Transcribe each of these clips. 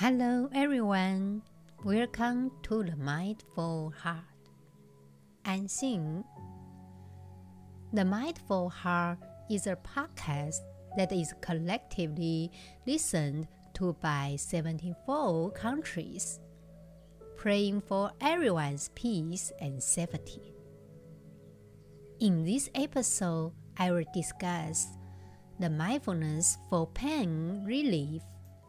Hello, everyone. Welcome to the Mindful Heart. I'm Xin. The Mindful Heart is a podcast that is collectively listened to by 74 countries, praying for everyone's peace and safety. In this episode, I will discuss the mindfulness for pain relief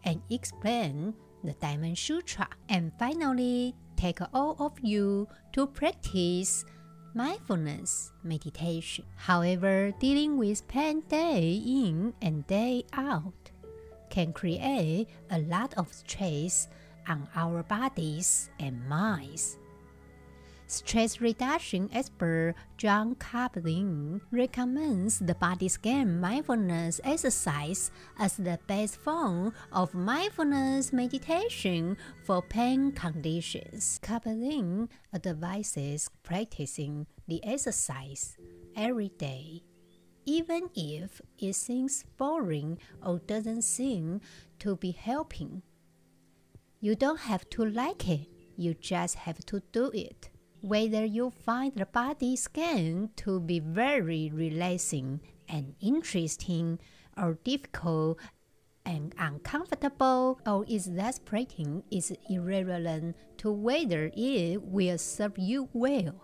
and explain the Diamond Sutra. And finally, take all of you to practice mindfulness meditation. However, dealing with pain day in and day out can create a lot of stress on our bodies and minds. Stress reduction expert Jon Kabat-Zinn recommends the body scan mindfulness exercise as the best form of mindfulness meditation for pain conditions. Kabat-Zinn advises practicing the exercise every day, even if it seems boring or doesn't seem to be helping. You don't have to like it, you just have to do it whether you find the body scan to be very relaxing and interesting or difficult and uncomfortable or is exasperating is irrelevant to whether it will serve you well.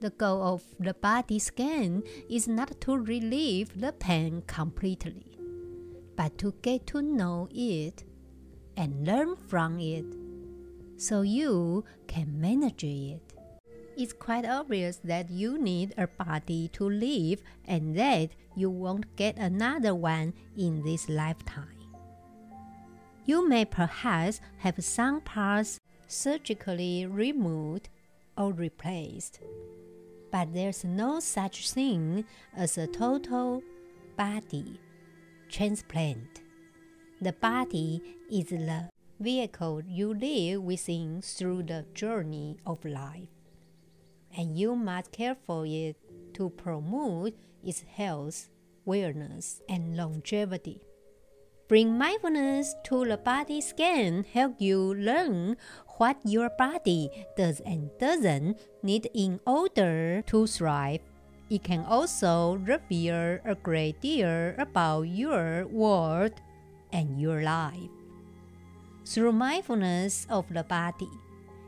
The goal of the body scan is not to relieve the pain completely, but to get to know it and learn from it so you can manage it it's quite obvious that you need a body to live and that you won't get another one in this lifetime. You may perhaps have some parts surgically removed or replaced, but there's no such thing as a total body transplant. The body is the vehicle you live within through the journey of life and you must care for it to promote its health, wellness, and longevity. Bring mindfulness to the body scan help you learn what your body does and doesn't need in order to thrive. It can also reveal a great deal about your world and your life. Through mindfulness of the body,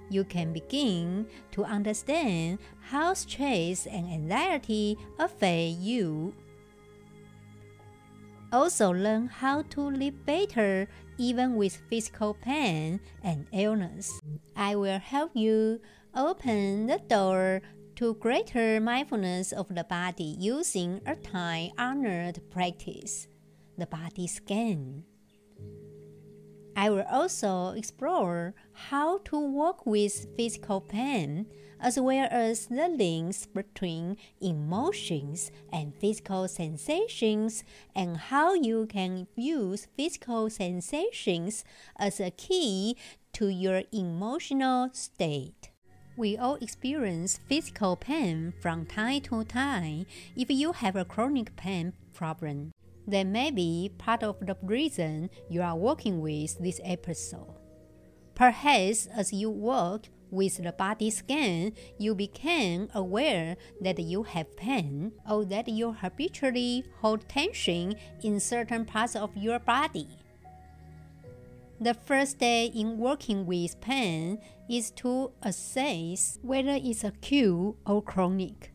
you can begin to understand how stress and anxiety affect you. Also, learn how to live better even with physical pain and illness. I will help you open the door to greater mindfulness of the body using a time honored practice, the body scan. I will also explore how to work with physical pain as well as the links between emotions and physical sensations and how you can use physical sensations as a key to your emotional state. We all experience physical pain from time to time if you have a chronic pain problem. That may be part of the reason you are working with this episode. Perhaps as you work with the body scan, you became aware that you have pain or that you habitually hold tension in certain parts of your body. The first step in working with pain is to assess whether it's acute or chronic.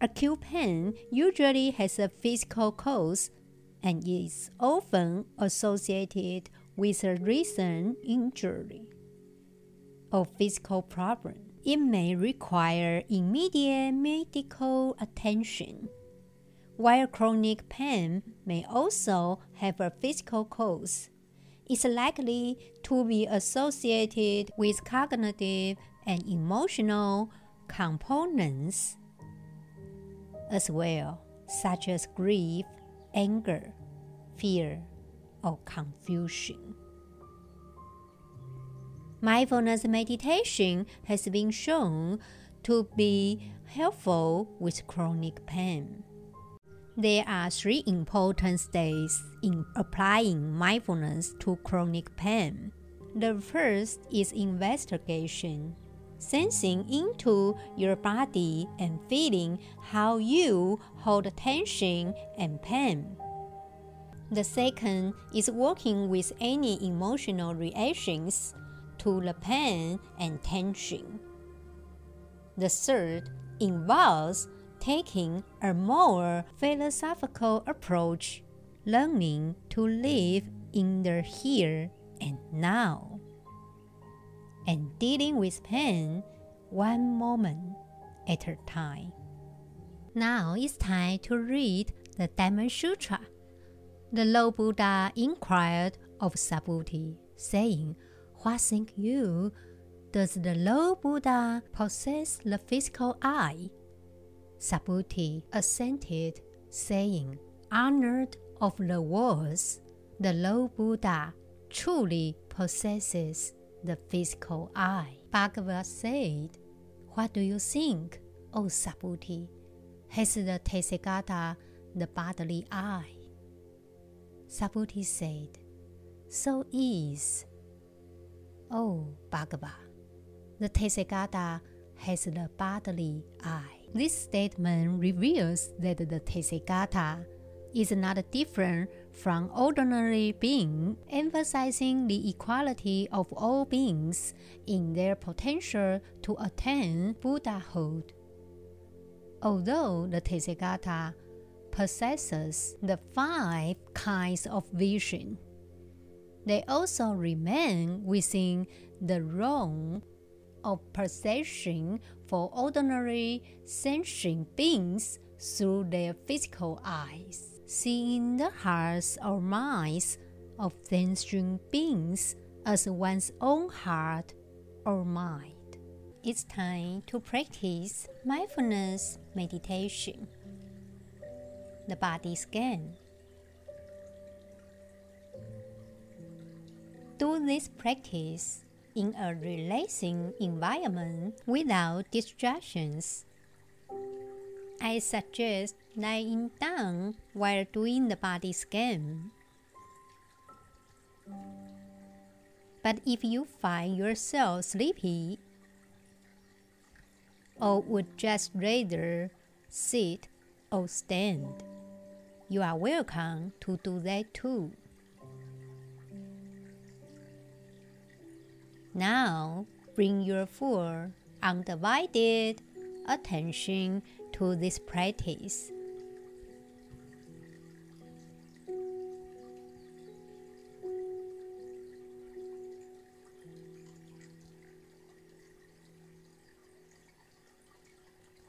Acute pain usually has a physical cause and is often associated with a recent injury or physical problem. It may require immediate medical attention, while chronic pain may also have a physical cause. It's likely to be associated with cognitive and emotional components as well, such as grief, anger, fear, or confusion. Mindfulness meditation has been shown to be helpful with chronic pain. There are three important stages in applying mindfulness to chronic pain. The first is investigation, sensing into your body and feeling how you hold tension and pain. The second is working with any emotional reactions to the pain and tension. The third involves taking a more philosophical approach, learning to live in the here and now, and dealing with pain one moment at a time. Now it's time to read the Diamond Sutra. The Lord Buddha inquired of Subhuti, saying, What think you? Does the Lord Buddha possess the physical eye? Subhuti assented, saying, Honored of the words, the Lord Buddha truly possesses the physical eye. Bhagavad said, What do you think, O Subhuti? Has the Tathagata the bodily eye? Subhuti said, So is. O Bhagava, the Tathagata has the bodily eye. This statement reveals that the Tathagata is not a different from ordinary being, emphasizing the equality of all beings in their potential to attain Buddhahood. Although the Tathagata possesses the five kinds of vision, they also remain within the realm of perception for ordinary sentient beings through their physical eyes, seeing the hearts or minds of sentient beings as one's own heart or mind. It's time to practice mindfulness meditation. The body scan. Do this practice in a relaxing environment without distractions. I suggest lying down while doing the body scan. But if you find yourself sleepy or would just rather sit or stand, you are welcome to do that too. Now, bring your full, undivided attention to this practice.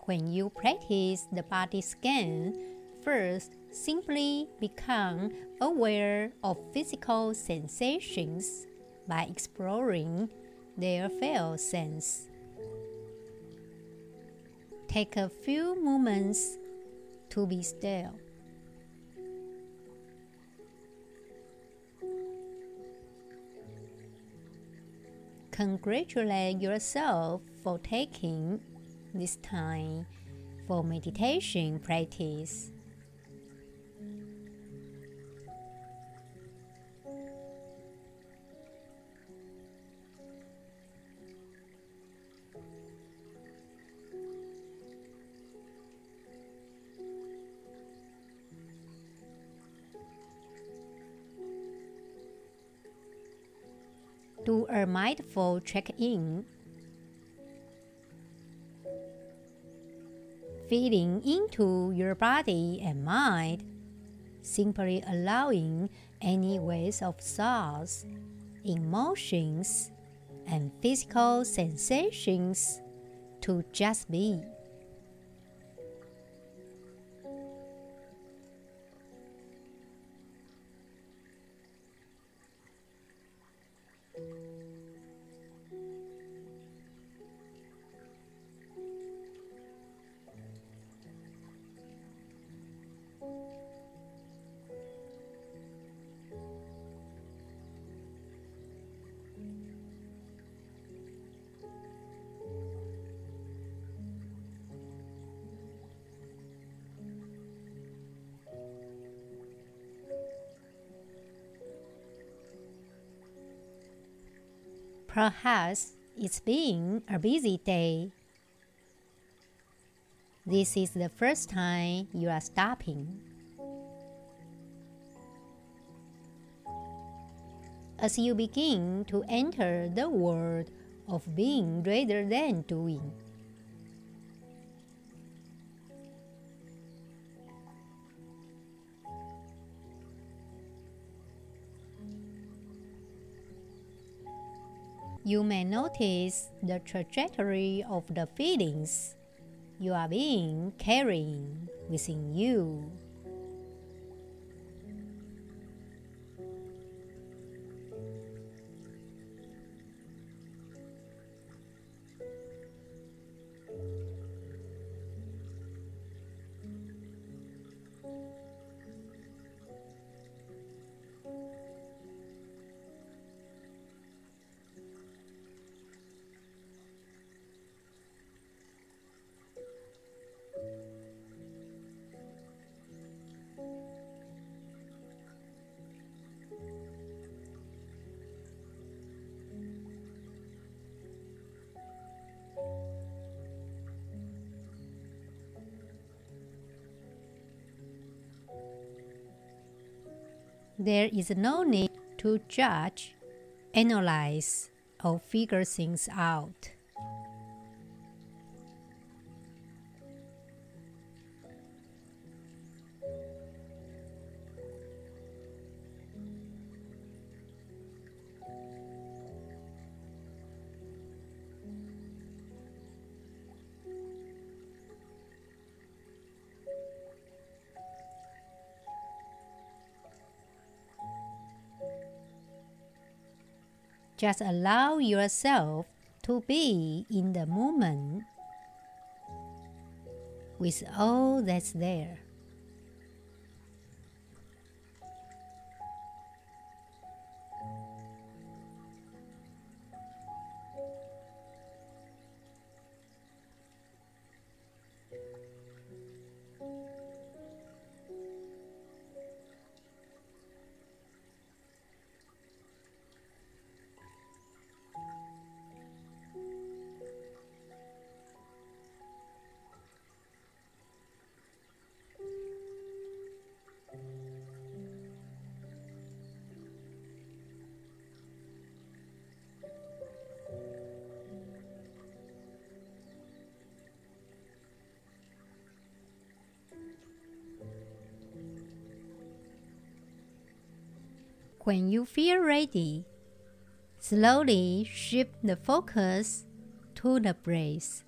When you practice the body scan, first simply become aware of physical sensations by exploring their felt sense. Take a few moments to be still. Congratulate yourself for taking this time for meditation practice. Do a mindful check in. Feeling into your body and mind, simply allowing any waves of thoughts, emotions, and physical sensations to just be. Perhaps it's been a busy day. This is the first time you are stopping. As you begin to enter the world of being rather than doing, you may notice the trajectory of the feelings you are being carrying within you. There is no need to judge, analyze, or figure things out. Just allow yourself to be in the moment with all that's there. When you feel ready, slowly shift the focus to the breath.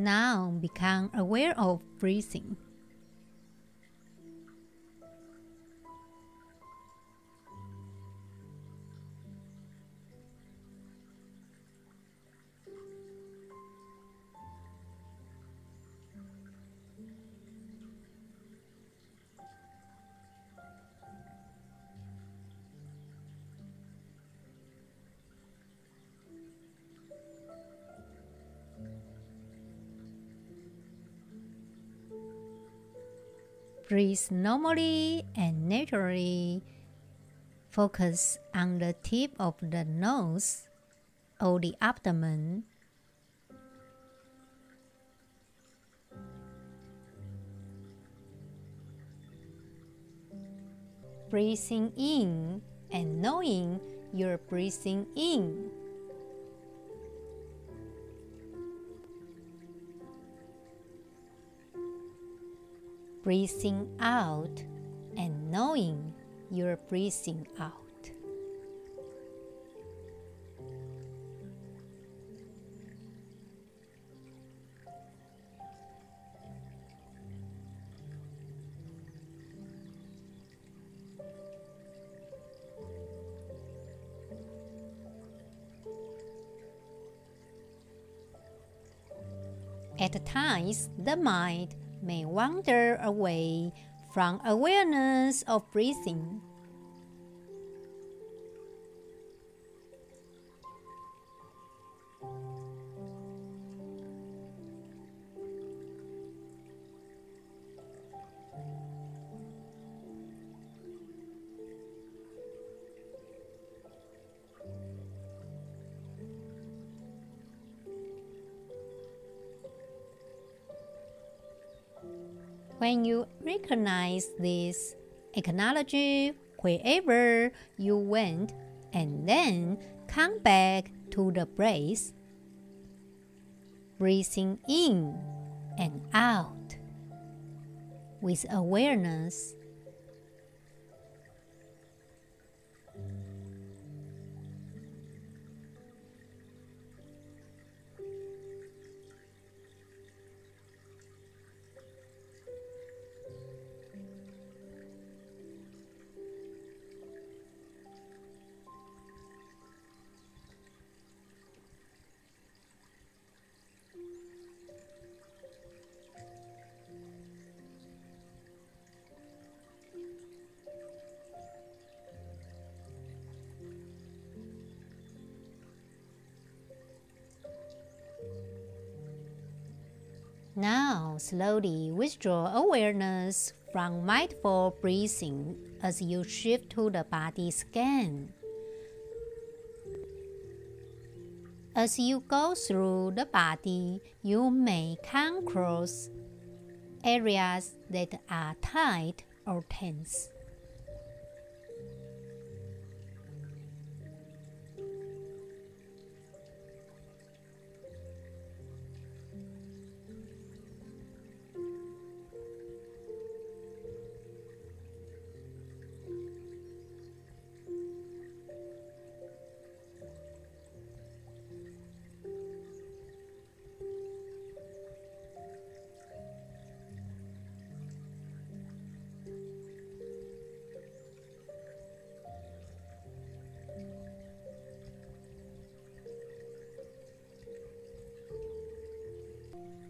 Now become aware of breathing. Breathe normally and naturally. Focus on the tip of the nose or the abdomen. Breathing in and knowing you're breathing in. Breathing out and knowing you're breathing out. At times, the mind may wander away from awareness of breathing. Recognize this, acknowledge wherever you went and then come back to the breath. Breathing in and out with awareness. Slowly withdraw awareness from mindful breathing as you shift to the body scan. As you go through the body, you may come across areas that are tight or tense.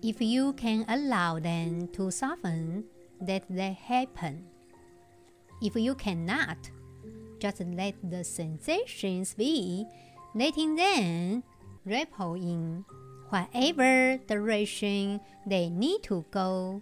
If you can allow them to soften, let them happen. If you cannot, just let the sensations be, letting them ripple in whatever direction they need to go.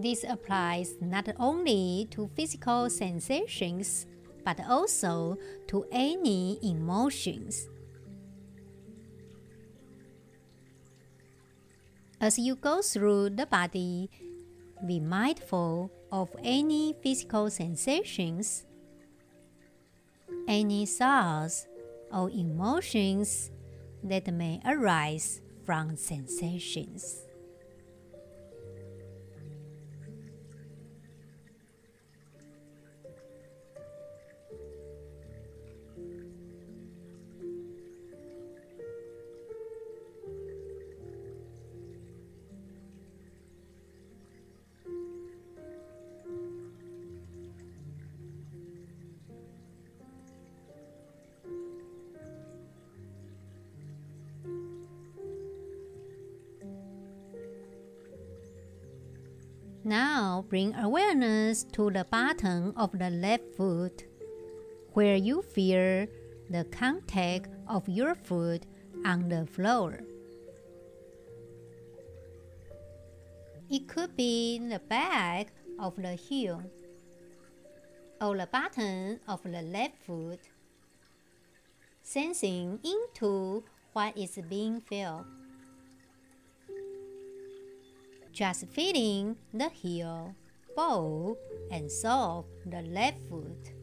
This applies not only to physical sensations, but also to any emotions. As you go through the body, be mindful of any physical sensations, any thoughts or emotions that may arise from sensations. Bring awareness to the bottom of the left foot, where you feel the contact of your foot on the floor. It could be the back of the heel or the bottom of the left foot, sensing into what is being felt. Just feeling the heel, and sole of the left foot.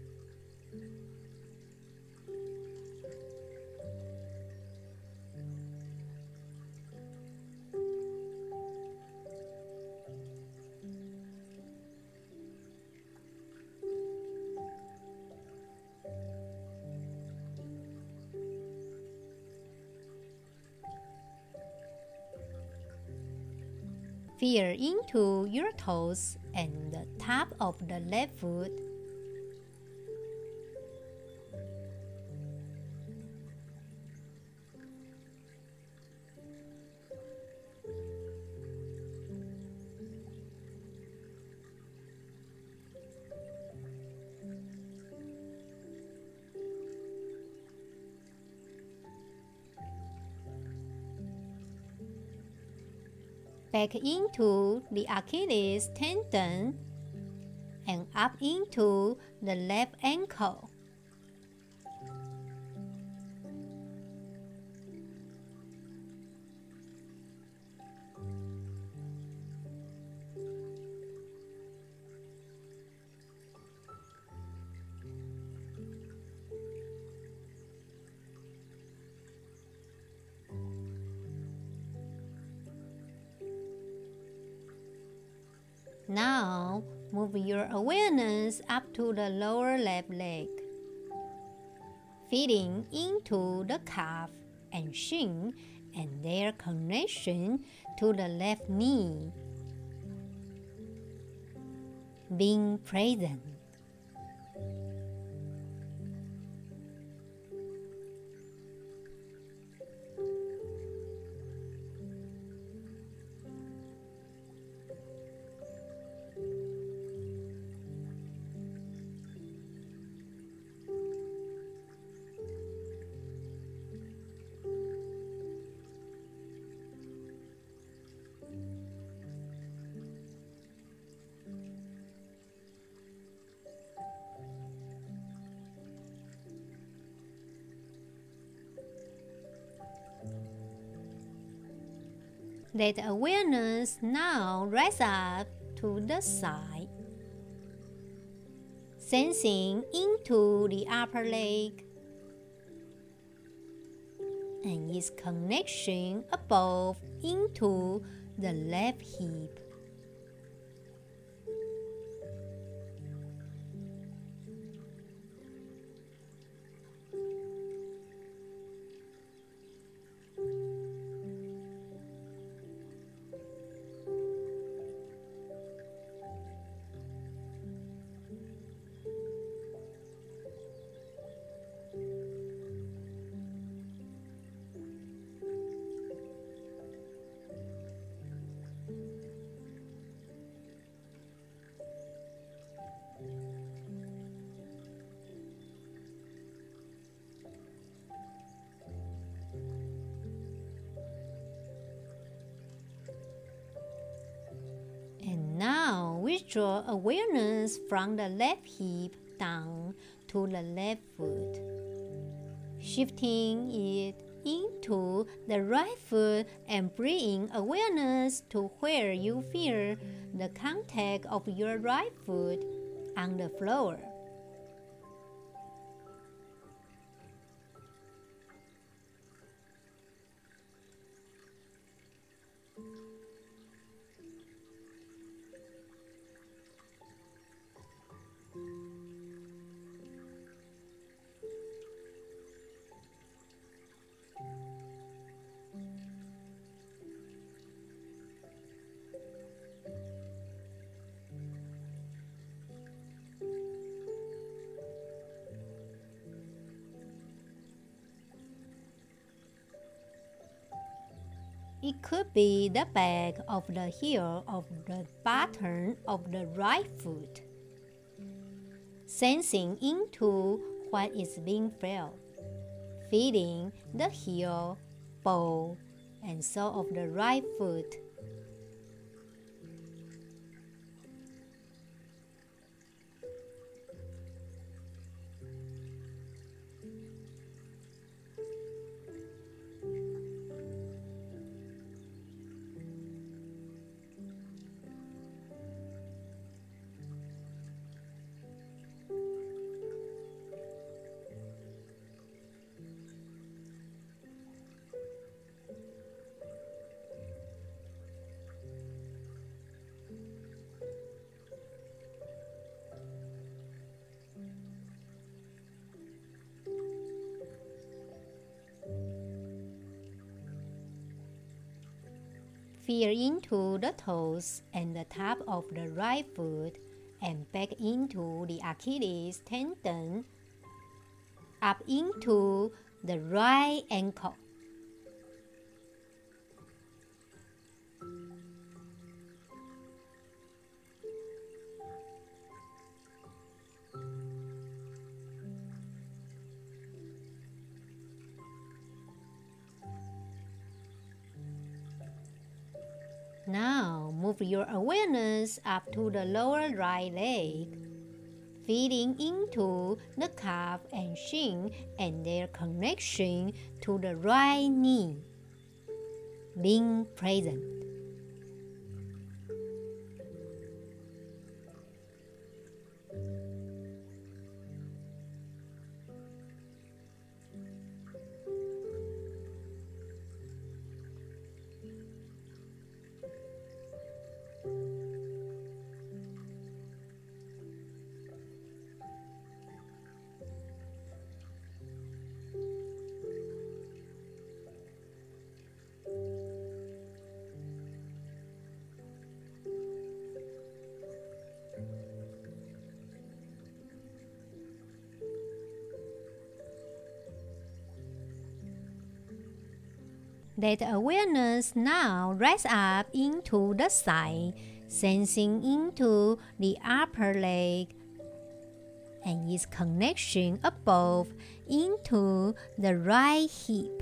Feel into your toes and the top of the left foot. Back into the Achilles tendon and up into the left ankle. Now, move your awareness up to the lower left leg, feeding into the calf and shin and their connection to the left knee. Being present. Let awareness now rise up to the side, sensing into the upper leg and its connection above into the left hip. Withdraw awareness from the left hip down to the left foot, shifting it into the right foot and bringing awareness to where you feel the contact of your right foot on the floor. Be the back of the heel of the bottom of the right foot. Sensing into what is being felt, feeling the heel, ball, and sole of the right foot Feel into the toes and the top of the right foot and back into the Achilles tendon, up into the right ankle. Up to the lower right leg, feeding into the calf and shin and their connection to the right knee. Being present. Let awareness now rise up into the side, sensing into the upper leg and its connection above into the right hip.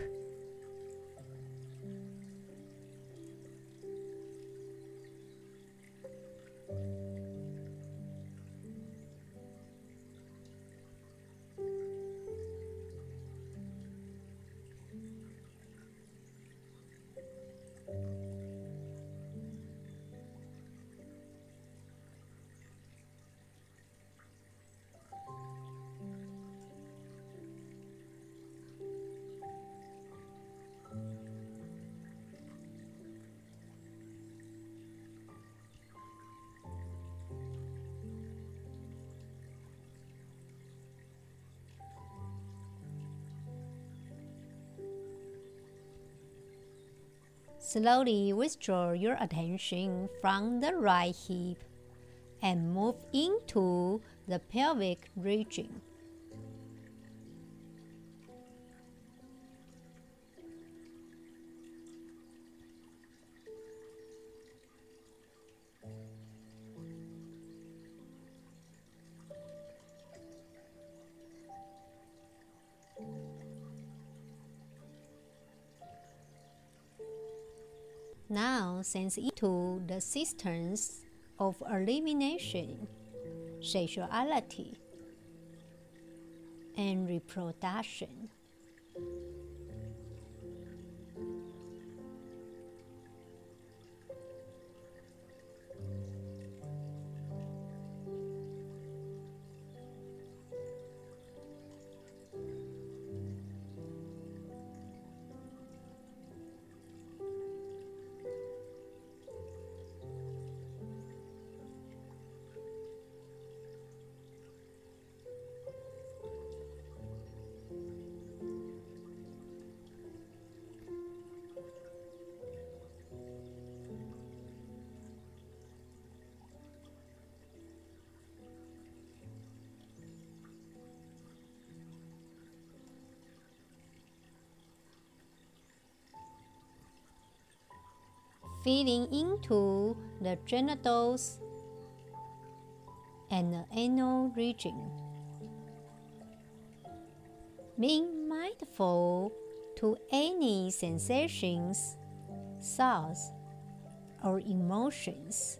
Slowly withdraw your attention from the right hip and move into the pelvic region. Sense into the systems of elimination, sexuality, and reproduction. Feeding into the genitals and the anal region. Being mindful to any sensations, thoughts, or emotions.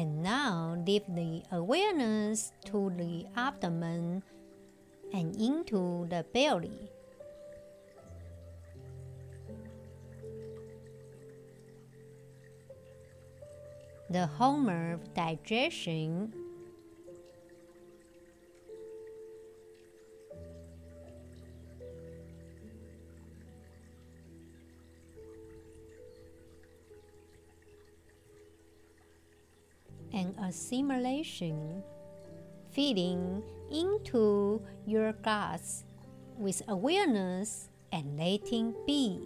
And now lift the awareness to the abdomen and into the belly. The home of digestion assimilation, feeding into your guts with awareness and letting be.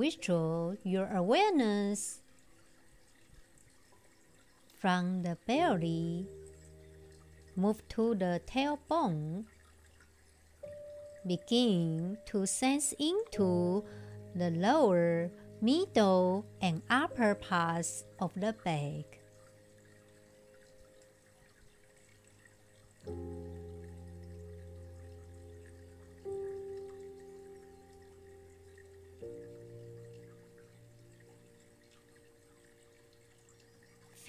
Withdraw your awareness from the belly. Move to the tailbone. Begin to sense into the lower, middle, and upper parts of the back.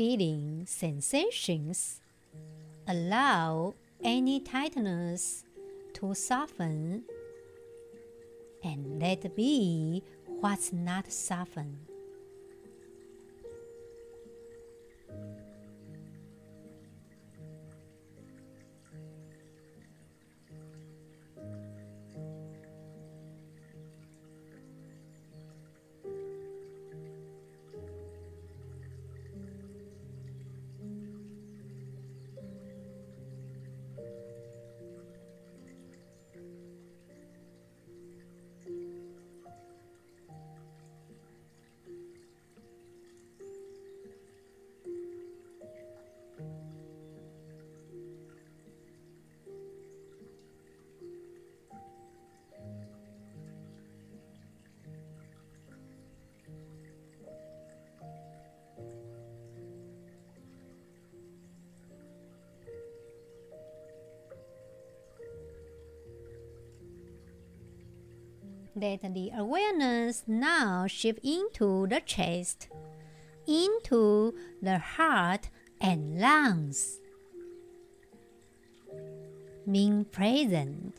Feeling sensations. Allow any tightness to soften and let be what's not softened. Let the awareness now shift into the chest, into the heart and lungs. Being present.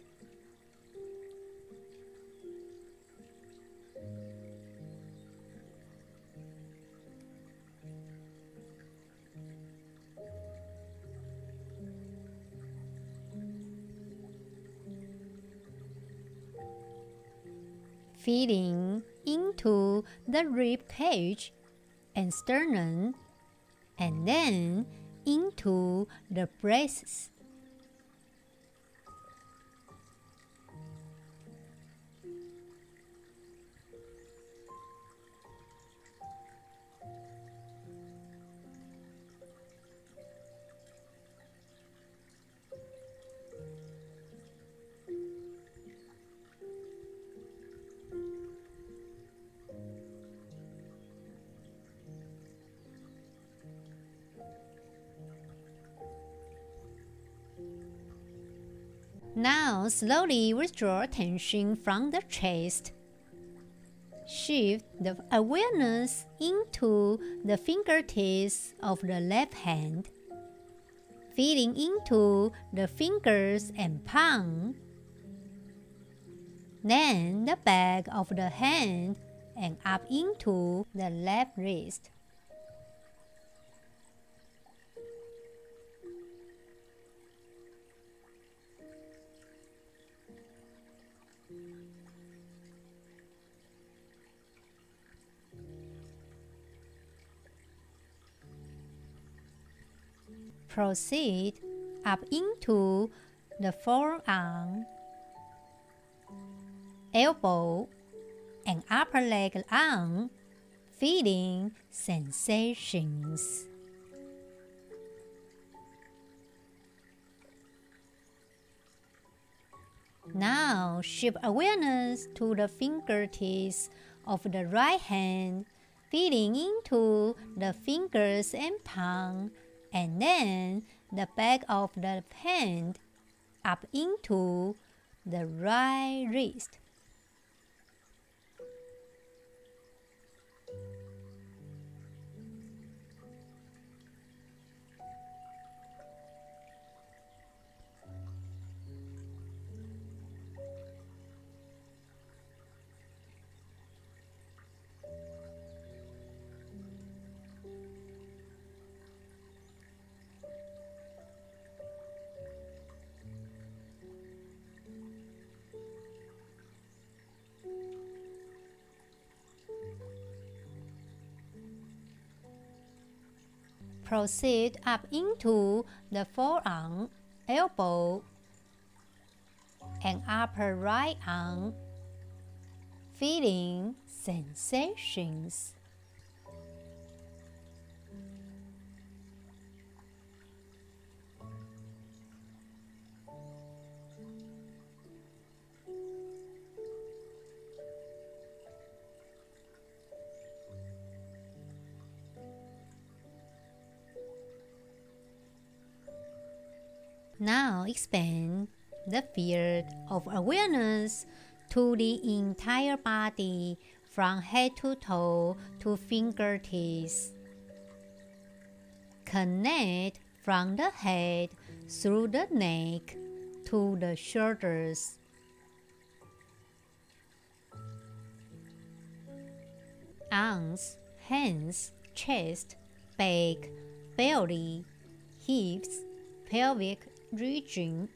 Feeding into the rib cage and sternum, and then into the breasts. Slowly withdraw attention from the chest. Shift the awareness into the fingertips of the left hand, feeding into the fingers and palm. Then the back of the hand and up into the left wrist. Proceed up into the forearm, elbow, and upper leg arm, feeling sensations. Now shift awareness to the fingertips of the right hand, feeling into the fingers and palm and then the back of the hand up into the right wrist. Proceed up into the forearm, elbow, and upper right arm, feeling sensations. Expand the field of awareness to the entire body from head to toe to fingertips. Connect from the head through the neck to the shoulders. Arms, hands, chest, back, belly, hips, pelvic region,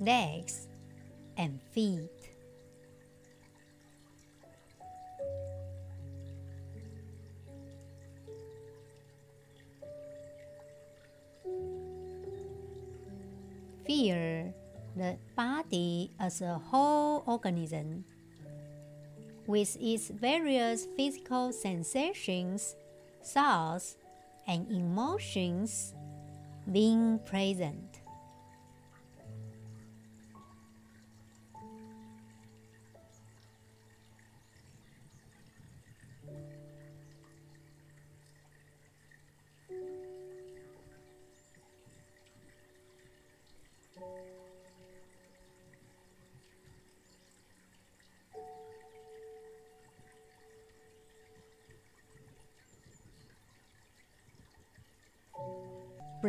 legs, and feet. Feel the body as a whole organism with its various physical sensations, thoughts, and emotions being present.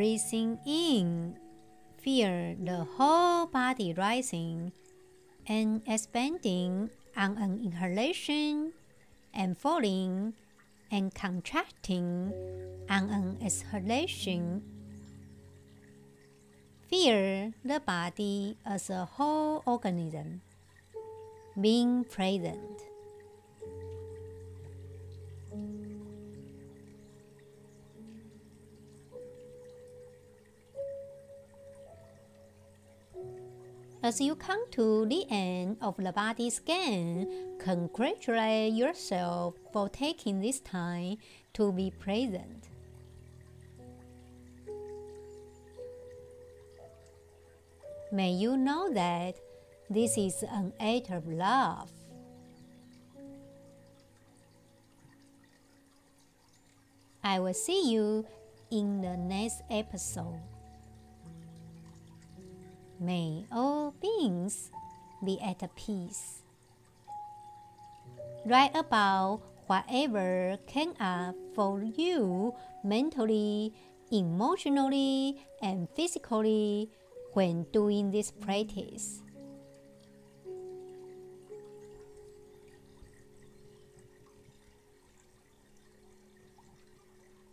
Breathing in, feel the whole body rising and expanding on an inhalation and falling and contracting on an exhalation. Feel the body as a whole organism being present. As you come to the end of the body scan, congratulate yourself for taking this time to be present. May you know that this is an act of love. I will see you in the next episode. May all beings be at peace. Write about whatever came up for you mentally, emotionally, and physically when doing this practice.